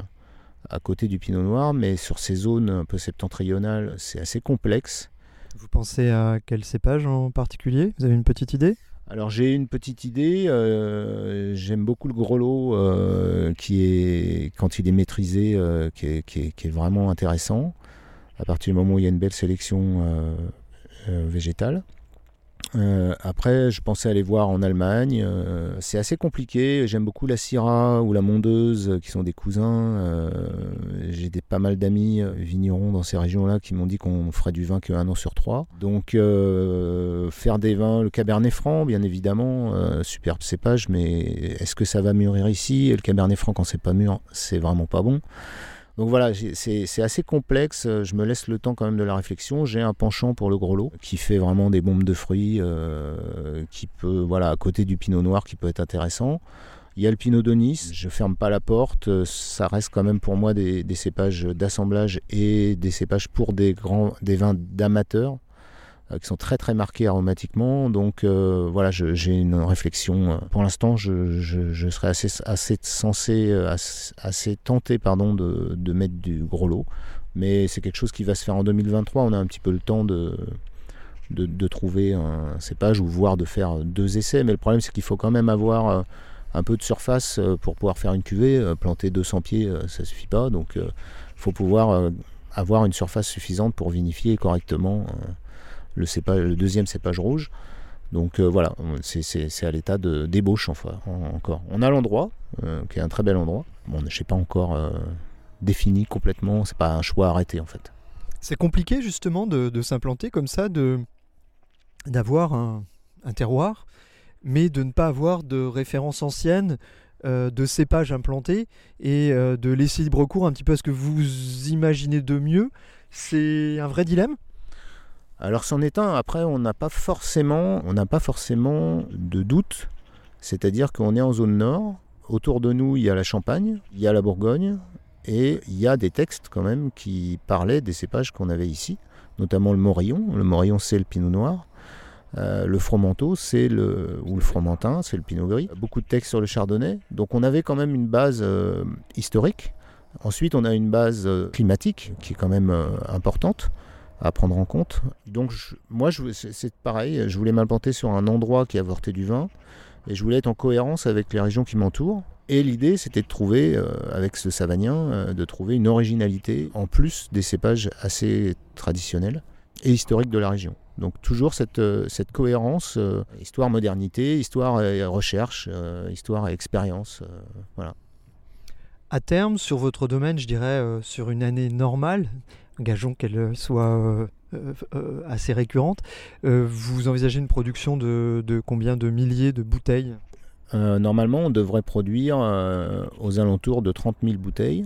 à côté du pinot noir, mais sur ces zones un peu septentrionales, c'est assez complexe. Vous pensez à quel cépage en particulier? Vous avez une petite idée? Alors j'ai une petite idée, euh, j'aime beaucoup le grelot euh, qui est, quand il est maîtrisé, euh, qui, est, qui est- qui est vraiment intéressant, à partir du moment où il y a une belle sélection végétale. Euh, après, je pensais aller voir en Allemagne. euh, c'est assez compliqué. J'aime beaucoup la Syrah ou la Mondeuse, euh, qui sont des cousins. Euh, J'ai pas mal d'amis euh, vignerons dans ces régions-là qui m'ont dit qu'on ferait du vin qu'un an sur trois. Donc, euh, faire des vins, le Cabernet Franc, bien évidemment, superbe cépage, mais est-ce que ça va mûrir ici? Le Cabernet Franc, quand c'est pas mûr, c'est vraiment pas bon. Donc voilà, c'est assez complexe. euh, Je me laisse le temps quand même de la réflexion. J'ai un penchant pour le grelot qui fait vraiment des bombes de fruits, euh, qui peut, voilà, à côté du pinot noir, qui peut être intéressant. Il y a le pinot de Nice. Je ferme pas la porte. euh, Ça reste quand même pour moi des, des cépages d'assemblage et des cépages pour des grands, des vins d'amateurs qui sont très très marqués aromatiquement. Donc euh, voilà, j'ai une réflexion. euh, Pour l'instant, je, serais assez, assez censé, euh, assez, tenté pardon, de, de mettre du gros lot. Mais c'est quelque chose qui va se faire en 2023. On a un petit peu le temps de, de, trouver un cépage ou voire de faire deux essais. Mais le problème, c'est qu'il faut quand même avoir euh, un peu de surface euh, pour pouvoir faire une cuvée. Euh, Planter 200 pieds, euh, ça suffit pas. Donc il faut pouvoir euh, avoir une surface suffisante pour vinifier correctement euh, le, deuxième cépage rouge. Donc euh, voilà, c'est- à l'état de débauche enfin, en- encore. On a l'endroit, euh, qui est un très bel endroit. Bon, je ne sais pas encore euh, défini complètement, c'est pas un choix arrêté en fait. C'est compliqué justement de, s'implanter comme ça, d'avoir un, un terroir, mais de ne pas avoir de référence ancienne, euh, de cépage implanté, et de laisser libre cours un petit peu à ce que vous imaginez de mieux. C'est un vrai dilemme? Alors c'en est un, après on n'a pas forcément on n'a pas forcément de doute, c'est-à-dire qu'on est en zone nord, autour de nous il y a la Champagne, il y a la Bourgogne, et il y a des textes quand même qui parlaient des cépages qu'on avait ici, notamment le Morillon. Le Morillon c'est le Pinot Noir. Euh, le Fromenteau, c'est le ou le Fromentin, c'est le Pinot Gris. Beaucoup de textes sur le Chardonnay, donc on avait quand même une base euh, historique. Ensuite, on a une base euh, climatique qui est quand même importante. À prendre en compte. Donc moi, je- c'est pareil, je voulais m'implanter sur un endroit qui avortait du vin, et je voulais être en cohérence avec les régions qui m'entourent. Et l'idée, c'était de trouver, euh, avec ce Savagnin, euh, de trouver une originalité, en plus des cépages assez traditionnels et historiques de la région. Donc toujours cette, euh, cohérence, euh, histoire-modernité, histoire-recherche, histoire-expérience. voilà. À terme, sur votre domaine, je dirais sur une année normale, gageons qu'elle euh, soit euh, euh, assez récurrente, vous envisagez une production de, combien de milliers de bouteilles? Normalement, on devrait produire aux alentours de 30 000 bouteilles.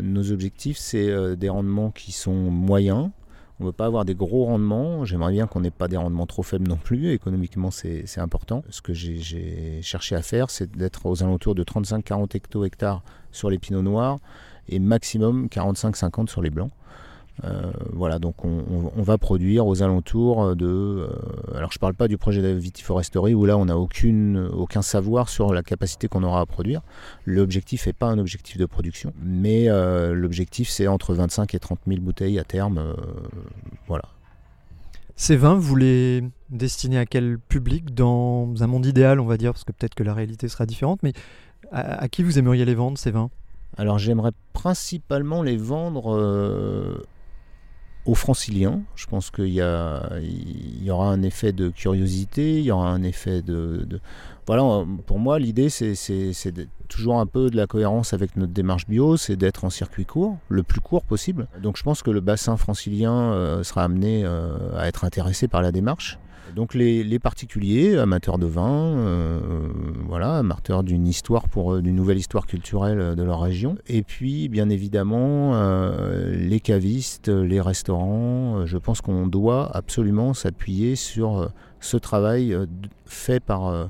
Nos objectifs, c'est des rendements qui sont moyens. On ne veut pas avoir des gros rendements. J'aimerais bien qu'on n'ait pas des rendements trop faibles non plus. Économiquement, c'est important. Ce que j'ai- j'ai cherché à faire, c'est d'être aux alentours de 35-40 hecto-hectares sur les pinots noirs et maximum 45-50 sur les blancs. Euh, voilà, donc on, va produire aux alentours de. euh, alors je parle pas du projet de vitiforesterie où là on n'a aucun savoir sur la capacité qu'on aura à produire. L'objectif n'est pas un objectif de production, mais euh, l'objectif c'est entre 25 et 30 000 bouteilles à terme. voilà. Ces vins, vous les destinez à quel public? Dans un monde idéal, on va dire, parce que peut-être que la réalité sera différente, mais à qui vous aimeriez les vendre, ces vins? Alors j'aimerais principalement les vendre euh, aux franciliens. Je pense qu'il y, aura un effet de curiosité, il y aura un effet de... Voilà, pour moi l'idée c'est, toujours un peu de la cohérence avec notre démarche bio, c'est d'être en circuit court, le plus court possible. Donc je pense que le bassin francilien euh, sera amené euh, à être intéressé par la démarche. Donc les, particuliers, amateurs de vin, euh, voilà, amateurs d'une histoire pour euh, d'une nouvelle histoire culturelle euh, de leur région. Et puis bien évidemment les cavistes, les restaurants. Je pense qu'on doit absolument s'appuyer sur ce travail fait par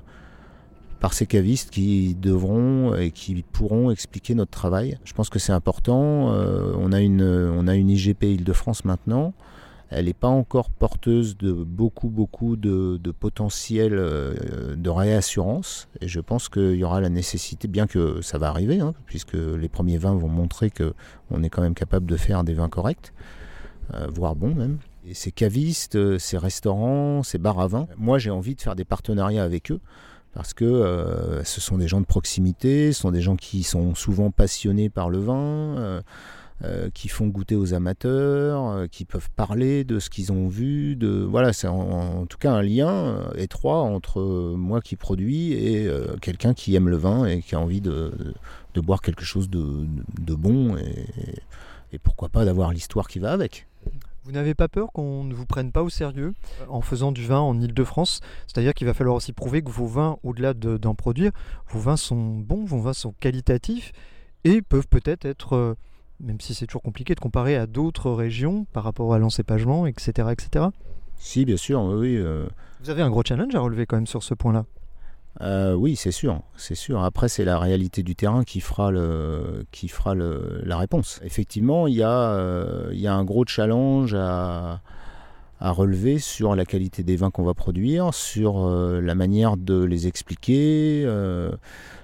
par ces cavistes qui devront et qui pourront expliquer notre travail. Je pense que c'est important. On a une on a une IGP Île-de-France maintenant. Elle n'est pas encore porteuse de beaucoup, beaucoup de, potentiel euh, de réassurance. Et je pense qu'il y aura la nécessité, bien que ça va arriver, hein, puisque les premiers vins vont montrer qu'on est quand même capable de faire des vins corrects, euh, voire bons même. Et ces cavistes, euh, ces restaurants, ces bars à vin, moi j'ai envie de faire des partenariats avec eux. Parce que ce sont des gens de proximité, ce sont des gens qui sont souvent passionnés par le vin. Euh, qui font goûter aux amateurs, euh, qui peuvent parler de ce qu'ils ont vu. De voilà, c'est en, tout cas un lien euh, étroit entre moi qui produis et quelqu'un qui aime le vin et qui a envie de, de boire quelque chose de, de bon et, et pourquoi pas d'avoir l'histoire qui va avec. Vous n'avez pas peur qu'on ne vous prenne pas au sérieux en faisant du vin en Ile-de-France? C'est-à-dire qu'il va falloir aussi prouver que vos vins, au-delà de- d'en produire, vos vins sont bons, vos vins sont qualitatifs et peuvent peut-être être, même si c'est toujours compliqué de comparer à d'autres régions par rapport à l'encépagement, etc., etc. Si, bien sûr, oui. euh, Vous avez un gros challenge à relever quand même sur ce point-là. Euh, oui, c'est sûr, c'est sûr. Après, c'est la réalité du terrain qui fera, le, qui fera le, la réponse. Effectivement, il y, a, euh, il y a un gros challenge à, à relever sur la qualité des vins qu'on va produire, sur euh, la manière de les expliquer. Euh,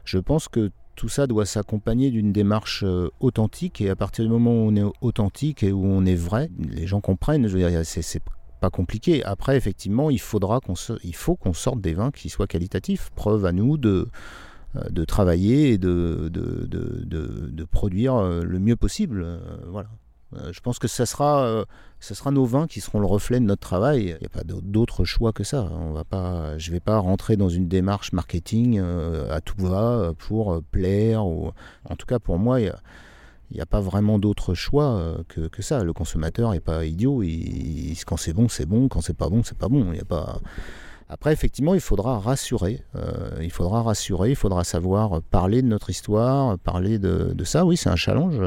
je pense que tout ça doit s'accompagner d'une démarche euh, authentique et à partir du moment où on est authentique et où on est vrai, les gens comprennent. Je veux dire, c'est, pas compliqué. Après, effectivement, il faudra qu'on il faut qu'on sorte des vins qui soient qualitatifs. Preuve à nous de, euh, de travailler et de, de, de, de- de produire euh, le mieux possible. Voilà. Je pense que ça sera, ça sera nos vins qui seront le reflet de notre travail. Il n'y a pas d'au- d'autre choix que ça. On va pas, je ne vais pas rentrer dans une démarche marketing euh, à tout va pour euh, plaire. Ou... En tout cas, pour moi, il n'y a pas vraiment d'autre choix euh, que, que ça. Le consommateur n'est pas idiot. Quand c'est bon, c'est bon. Quand c'est pas bon, c'est pas bon. Il a pas... Après, effectivement, il faudra rassurer. il faudra rassurer. Il faudra savoir parler de notre histoire, parler de, de ça. Oui, c'est un challenge.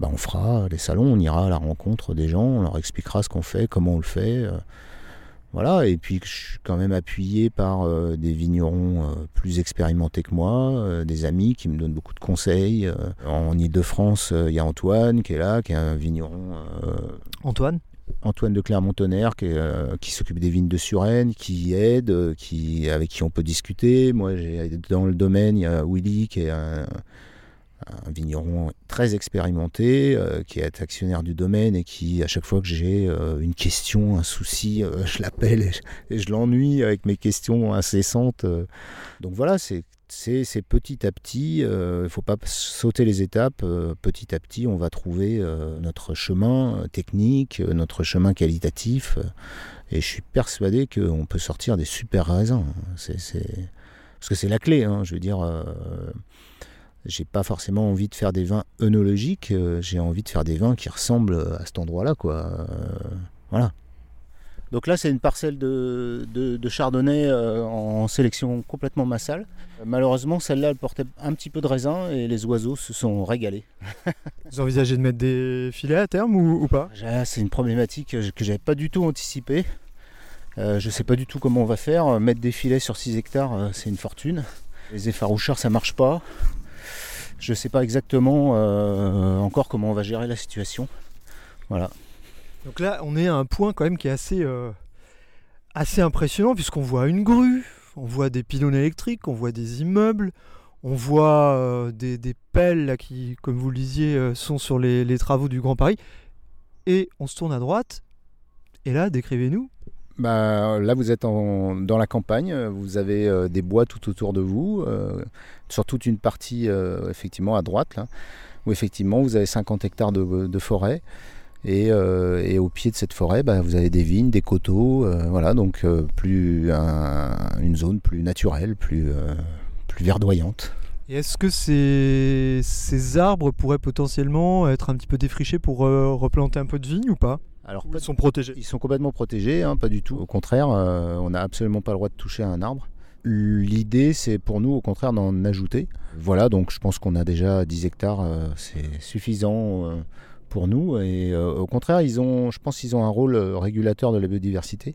Bah, on fera les salons, on ira à la rencontre des gens, on leur expliquera ce qu'on fait, comment on le fait. euh, voilà, et puis je suis quand même appuyé par euh, des vignerons euh, plus expérimentés que moi, des amis qui me donnent beaucoup de conseils. en Ile-de-France, il y a Antoine qui est là, qui est un vigneron Antoine? Antoine de Clermont-Tonnerre qui, euh, s'occupe des vignes de Suresnes, qui aide, qui, avec qui on peut discuter. Moi, j'ai, dans le domaine, il y a Willy qui est un, un vigneron très expérimenté, euh, qui est actionnaire du domaine et qui, à chaque fois que j'ai euh, une question, un souci, euh, je l'appelle et je, l'ennuie avec mes questions incessantes. Donc voilà, c'est petit à petit, il ne faut pas sauter les étapes, petit à petit on va trouver notre chemin technique, notre chemin qualitatif, et je suis persuadé qu'on peut sortir des super raisins. C'est, c'est- Parce que c'est la clé, hein, je veux dire, j'ai pas forcément envie de faire des vins œnologiques, euh, j'ai envie de faire des vins qui ressemblent à cet endroit-là, quoi. Euh, voilà. Donc là, c'est une parcelle de, de- de chardonnay euh, en sélection complètement massale. Malheureusement, celle-là, elle portait un petit peu de raisin et les oiseaux se sont régalés. [LAUGHS] Vous envisagez de mettre des filets à terme ou, ou pas? C'est une problématique que je n'avais pas du tout anticipée. Je ne sais pas du tout comment on va faire. Mettre des filets sur 6 hectares, c'est une fortune. Les effaroucheurs, ça marche pas. Je ne sais pas exactement euh, encore comment on va gérer la situation. Voilà. Donc là, on est à un point quand même qui est assez, euh, assez impressionnant puisqu'on voit une grue, on voit des pylônes électriques, on voit des immeubles, on voit euh, des, des pelles qui, comme vous le disiez, sont sur les travaux du Grand Paris. Et on se tourne à droite. Et là, décrivez-nous. Bah, là, vous êtes dans la campagne, vous avez euh, des bois tout autour de vous, euh, sur toute une partie euh, effectivement à droite, où effectivement vous avez 50 hectares de, forêt. Et, au pied de cette forêt, bah, vous avez des vignes, des coteaux, voilà, donc plus un- une zone plus naturelle, plus, plus verdoyante. Est-ce que ces, ces arbres pourraient potentiellement être un petit peu défrichés pour replanter un peu de vigne ou pas? Alors, ils sont protégés Ils sont complètement protégés, hein, pas du tout. Au contraire, euh, on n'a absolument pas le droit de toucher à un arbre. L'idée, c'est pour nous, au contraire, d'en ajouter. Voilà, donc je pense qu'on a déjà 10 hectares, euh, c'est suffisant euh, pour nous. Et au contraire, ils ont, je pense qu'ils ont un rôle régulateur de la biodiversité.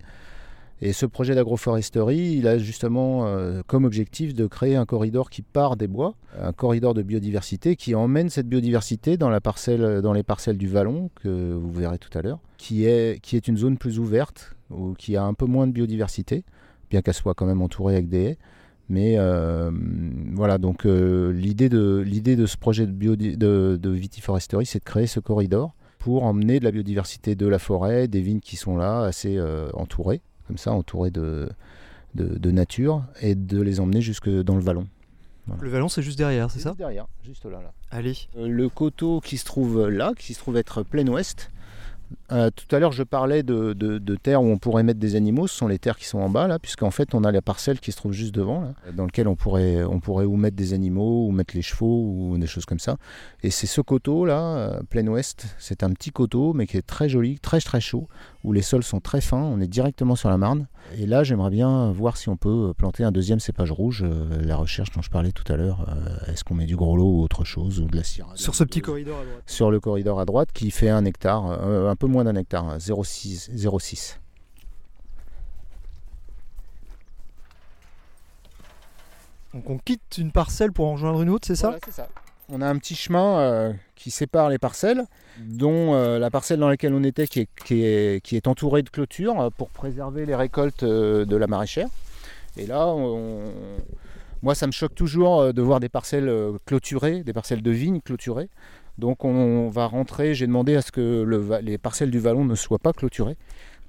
Et ce projet d'agroforesterie, il a justement euh, comme objectif de créer un corridor qui part des bois, un corridor de biodiversité qui emmène cette biodiversité dans, la parcelle, dans les parcelles du vallon, que vous verrez tout à l'heure, qui est, qui est une zone plus ouverte, ou qui a un peu moins de biodiversité, bien qu'elle soit quand même entourée avec des haies. Mais euh, voilà, donc euh, l'idée de, l'idée de ce projet de, biodi- de, vitiforesterie, c'est de créer ce corridor pour emmener de la biodiversité de la forêt, des vignes qui sont là, assez euh, entourées, comme ça, entourées de, de, de nature, et de les emmener jusque dans le vallon. Le vallon, c'est juste derrière, c'est ça Juste derrière, juste là. là. Allez. Euh, le coteau qui se trouve là, qui se trouve être plein ouest. Euh, tout à l'heure, je parlais de, de- de terres où on pourrait mettre des animaux. Ce sont les terres qui sont en bas, là, puisqu'en fait, on a la parcelle qui se trouve juste devant, là, dans lequel on pourrait, on pourrait ou mettre des animaux, ou mettre les chevaux, ou des choses comme ça. Et c'est ce coteau, là, euh, plein ouest. C'est un petit coteau, mais qui est très joli, très très chaud, où les sols sont très fins. On est directement sur la Marne. Et là, j'aimerais bien voir si on peut planter un deuxième cépage rouge. euh, la recherche dont je parlais tout à l'heure. euh, Est-ce qu'on met du gros lot ou autre chose, ou de la syrah Sur ce petit corridor à droite. sur le corridor à droite qui fait un hectare, euh, un peu moins d'un hectare, hein, 0,6. 0,6. Donc on quitte une parcelle pour en rejoindre une autre, c'est ça? Voilà, c'est ça. On a un petit chemin euh, qui sépare les parcelles, dont euh, la parcelle dans laquelle on était qui est, entourée de clôtures euh, pour préserver les récoltes de la maraîchère. Et là, moi, ça me choque toujours de voir des parcelles clôturées, des parcelles de vignes clôturées. Donc on va rentrer, j'ai demandé à ce que les parcelles du vallon ne soient pas clôturées.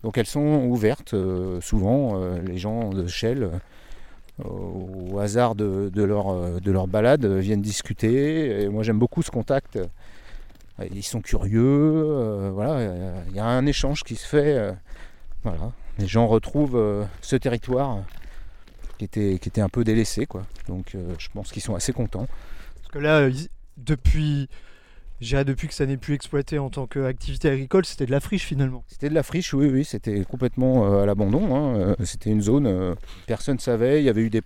Donc elles sont ouvertes, souvent les gens de Shell, au hasard de, leur, euh, de leur balade, euh, viennent discuter. Et moi j'aime beaucoup ce contact. Euh, Ils sont curieux, voilà, il y a un échange qui se fait. voilà. Les gens retrouvent ce territoire qui était, qui était un peu délaissé. Quoi. Donc je pense qu'ils sont assez contents. Parce que là, depuis, dirais depuis que ça n'est plus exploité en tant qu'activité agricole, c'était de la friche finalement. C'était de la friche, oui, oui, c'était complètement euh, à l'abandon. hein. Euh, C'était une zone, euh, personne ne savait. Il y avait eu des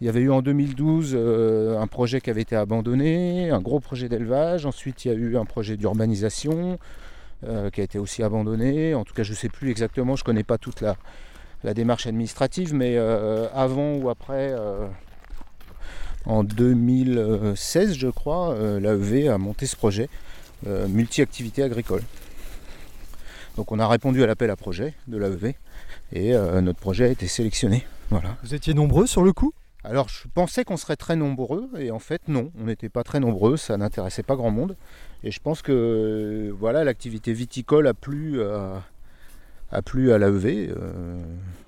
il y avait eu en 2012 euh, un projet qui avait été abandonné, un gros projet d'élevage. Ensuite, il y a eu un projet d'urbanisation qui a été aussi abandonné. En tout cas, je ne sais plus exactement, je ne connais pas toute la, démarche administrative, mais avant ou après. En 2016, je crois, euh, l'AEV a monté ce projet euh, multi-activité agricole. Donc on a répondu à l'appel à projet de l'AEV et euh, notre projet a été sélectionné. Voilà. Vous étiez nombreux sur le coup? Alors je pensais qu'on serait très nombreux et en fait non, on n'était pas très nombreux, ça n'intéressait pas grand monde. Et je pense que voilà, l'activité viticole a plu à, a plu à l'AEV. euh,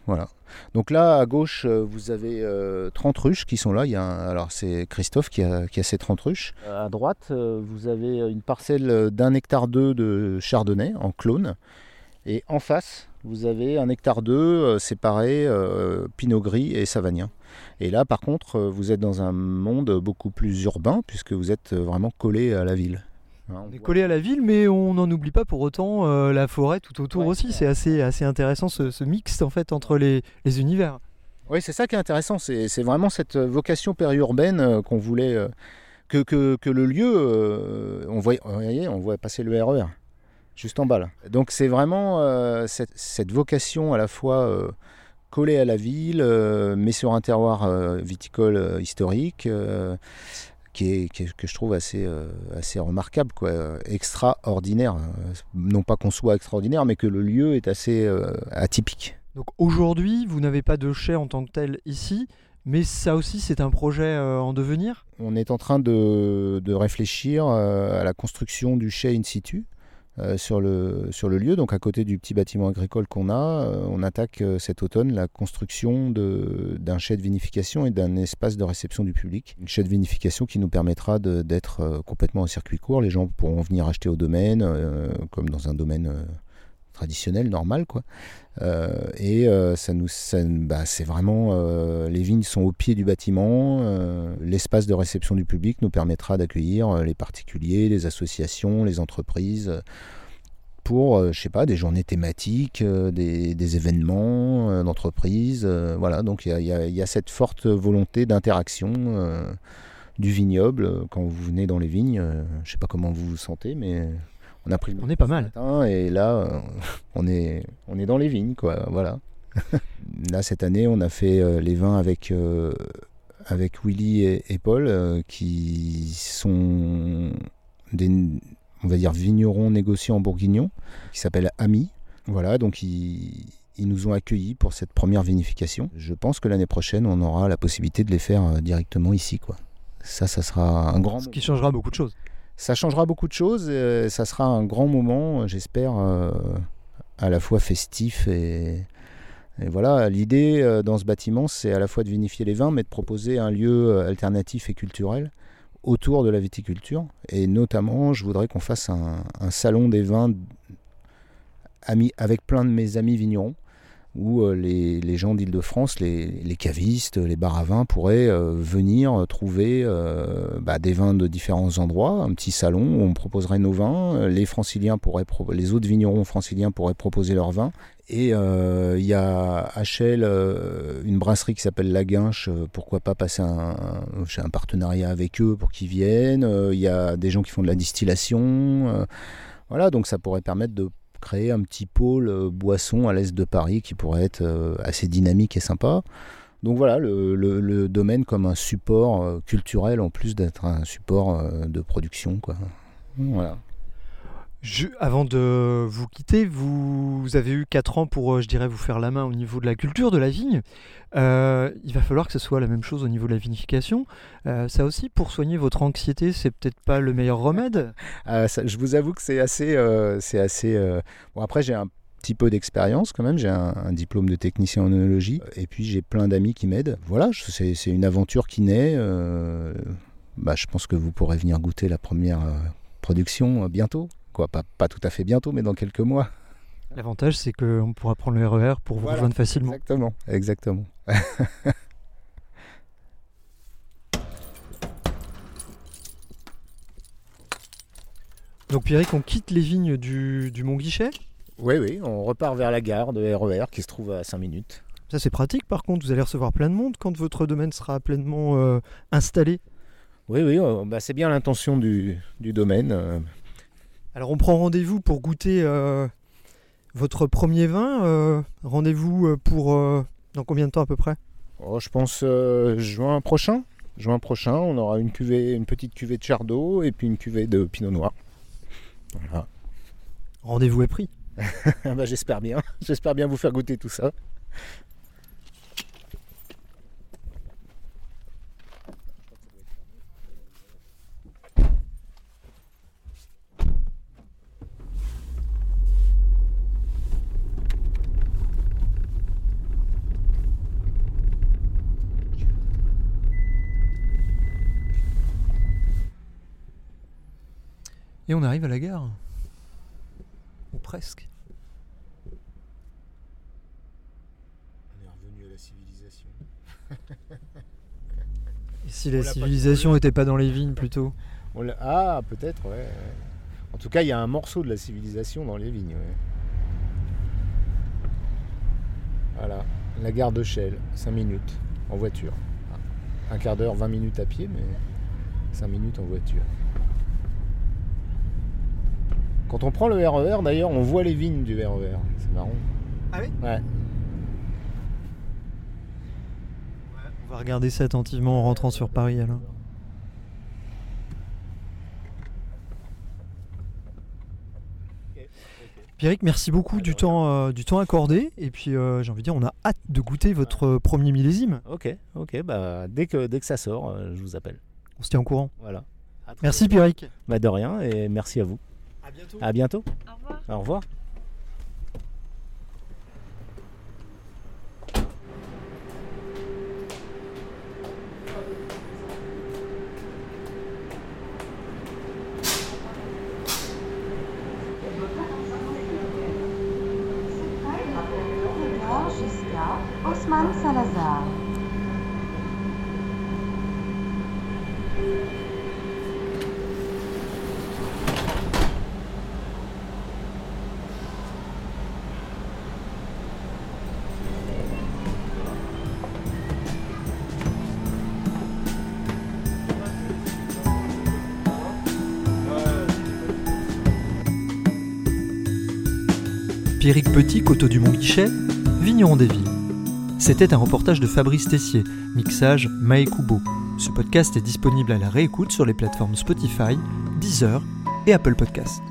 voilà. Donc là à gauche euh, vous avez euh, 30 ruches qui sont là. Il y a alors c'est Christophe qui a, qui a ces 30 ruches. À droite euh, vous avez une parcelle d'un hectare 2 de chardonnay en clone. Et en face vous avez un hectare 2 euh, séparé euh, pinot gris et savagnin. Et là, par contre, euh, vous êtes dans un monde beaucoup plus urbain, puisque vous êtes euh, vraiment collé à la ville. Hein, on On est collé à la ville, mais on n'en oublie pas pour autant euh, la forêt tout autour Ouais. aussi. C'est assez, assez intéressant ce, ce mix en fait entre les, les univers. Oui, c'est ça qui est intéressant. C'est vraiment cette euh, vocation périurbaine euh, qu'on voulait. que, que, que le lieu. on, voit, vous voyez, on voit passer le RER, juste en bas là. Donc c'est vraiment euh, cette, cette vocation à la fois euh, collée à la ville, euh, mais sur un terroir viticole historique. Qui est, qui est- que je trouve assez, euh, assez remarquable, quoi, euh, extraordinaire. Euh, Non pas qu'on soit extraordinaire, mais que le lieu est assez euh, atypique. Donc aujourd'hui, vous n'avez pas de chai en tant que tel ici, mais ça aussi c'est un projet euh, en devenir? On est en train de, de réfléchir à la construction du chai in situ euh, sur, le, sur le lieu. Donc à côté du petit bâtiment agricole qu'on a, euh, on attaque euh, cet automne la construction d'un chai de vinification et d'un espace de réception du public. Une chai de vinification qui nous permettra d'être complètement au circuit court. Les gens pourront venir acheter au domaine, comme dans un domaine traditionnel, normal. quoi. Euh, et euh, ça nous, ça- bah, c'est vraiment, euh, les vignes sont au pied du bâtiment. l'espace de réception du public nous permettra d'accueillir les particuliers, les associations, les entreprises. pour, je sais pas, des journées thématiques, des, des événements d'entreprise. voilà, donc il y y a- cette forte volonté d'interaction du vignoble quand vous venez dans les vignes. je sais pas comment vous vous sentez, mais on a pris le On est pas mal. matin et là euh, [LAUGHS] on est on est dans les vignes quoi voilà [LAUGHS] là cette année on a fait euh, les vins avec euh, avec Willy et, et Paul euh, qui sont des on va dire vignerons négociants bourguignons qui s'appellent Ami voilà donc ils ils nous ont accueillis pour cette première vinification. Je pense que l'année prochaine, on aura la possibilité de les faire directement ici. Quoi. Ça, ça sera un grand Ce qui changera beaucoup de choses. Ça changera beaucoup de choses. euh, ça sera un grand moment, euh, j'espère, euh, à la fois festif et, et voilà. L'idée dans ce bâtiment, c'est à la fois de vinifier les vins, mais de proposer un lieu alternatif et culturel autour de la viticulture. Et notamment, je voudrais qu'on fasse un, salon des vins avec plein de mes amis vignerons où euh, les, gens d'Île-de-France, les, cavistes, les bars à vin pourraient euh, venir trouver euh, bah, des vins de différents endroits, un petit salon où on proposerait nos vins, les franciliens pourraient les autres vignerons franciliens pourraient proposer leurs vins. Et il y a HL, euh, une brasserie qui s'appelle La Guinche, pourquoi pas passer un, un, partenariat avec eux pour qu'ils viennent. Il y a des gens qui font de la distillation. voilà, donc ça pourrait permettre de créer un petit pôle euh, boisson à l'est de Paris qui pourrait être euh, assez dynamique et sympa. Donc voilà, le, le- domaine comme un support euh, culturel en plus d'être un support de production. Quoi. Voilà. Avant de vous quitter, vous, avez eu 4 ans pour, euh, je dirais, vous faire la main au niveau de la culture, de la vigne. Euh, il va falloir que ce soit la même chose au niveau de la vinification. Euh, ça aussi, pour soigner votre anxiété, c'est peut-être pas le meilleur remède? [LAUGHS] Je vous avoue que c'est assez... c'est assez Bon après j'ai un petit peu d'expérience quand même, j'ai un, diplôme de technicien en œnologie et puis j'ai plein d'amis qui m'aident. Voilà, c'est une aventure qui naît. bah, je pense que vous pourrez venir goûter la première production bientôt. Quoi, pas, pas tout à fait bientôt, mais dans quelques mois. [LAUGHS] L'avantage, c'est qu'on pourra prendre le RER pour vous Voilà. rejoindre facilement. Exactement, exactement. [LAUGHS] Donc Pierrick, on quitte les vignes du, du Mont Guichet? Oui, oui, on repart vers la gare de RER qui se trouve à 5 minutes. Ça c'est pratique par contre, vous allez recevoir plein de monde quand votre domaine sera pleinement euh, installé. Oui, oui, euh, bah, c'est bien l'intention du, du domaine. euh. Alors on prend rendez-vous pour goûter euh, votre premier vin. euh, rendez-vous euh, pour euh, dans combien de temps à peu près? Oh, je pense juin prochain. Juin prochain, on aura une cuvée, une petite cuvée de Chardot et puis une cuvée de Pinot Noir. Voilà. Rendez-vous est pris. [LAUGHS] Bah, j'espère bien. [LAUGHS] J'espère bien vous faire goûter tout ça. Et on arrive à la gare. Ou presque. On est revenu à la civilisation. Et si la civilisation n'était pas dans les vignes plutôt? On ah, peut-être, ouais, ouais. En tout cas, il y a un morceau de la civilisation dans les vignes. ouais. Voilà, la gare de Chelles, 5 minutes en voiture. Un quart d'heure, 20 minutes à pied, mais 5 minutes en voiture. Quand on prend le RER, d'ailleurs, on voit les vignes du RER. C'est marrant. Ah oui Ouais. On va regarder ça attentivement en rentrant sur Paris alors. Pierrick, merci beaucoup du temps, euh, du temps accordé. Et puis, euh, j'ai envie de dire, on a hâte de goûter votre premier millésime. Ok, ok, bah dès que, dès que ça sort, euh, je vous appelle. On se tient au courant. Voilà. Merci, Pierrick. Bah de rien et merci à vous. À bientôt. À bientôt. Au revoir. Au revoir. Pierrick Petit, Coteau du Mont-Guichet, Vigneron des Villes. C'était un reportage de Fabrice Tessier, mixage Mae Kubo. Ce podcast est disponible à la réécoute sur les plateformes Spotify, Deezer et Apple Podcast.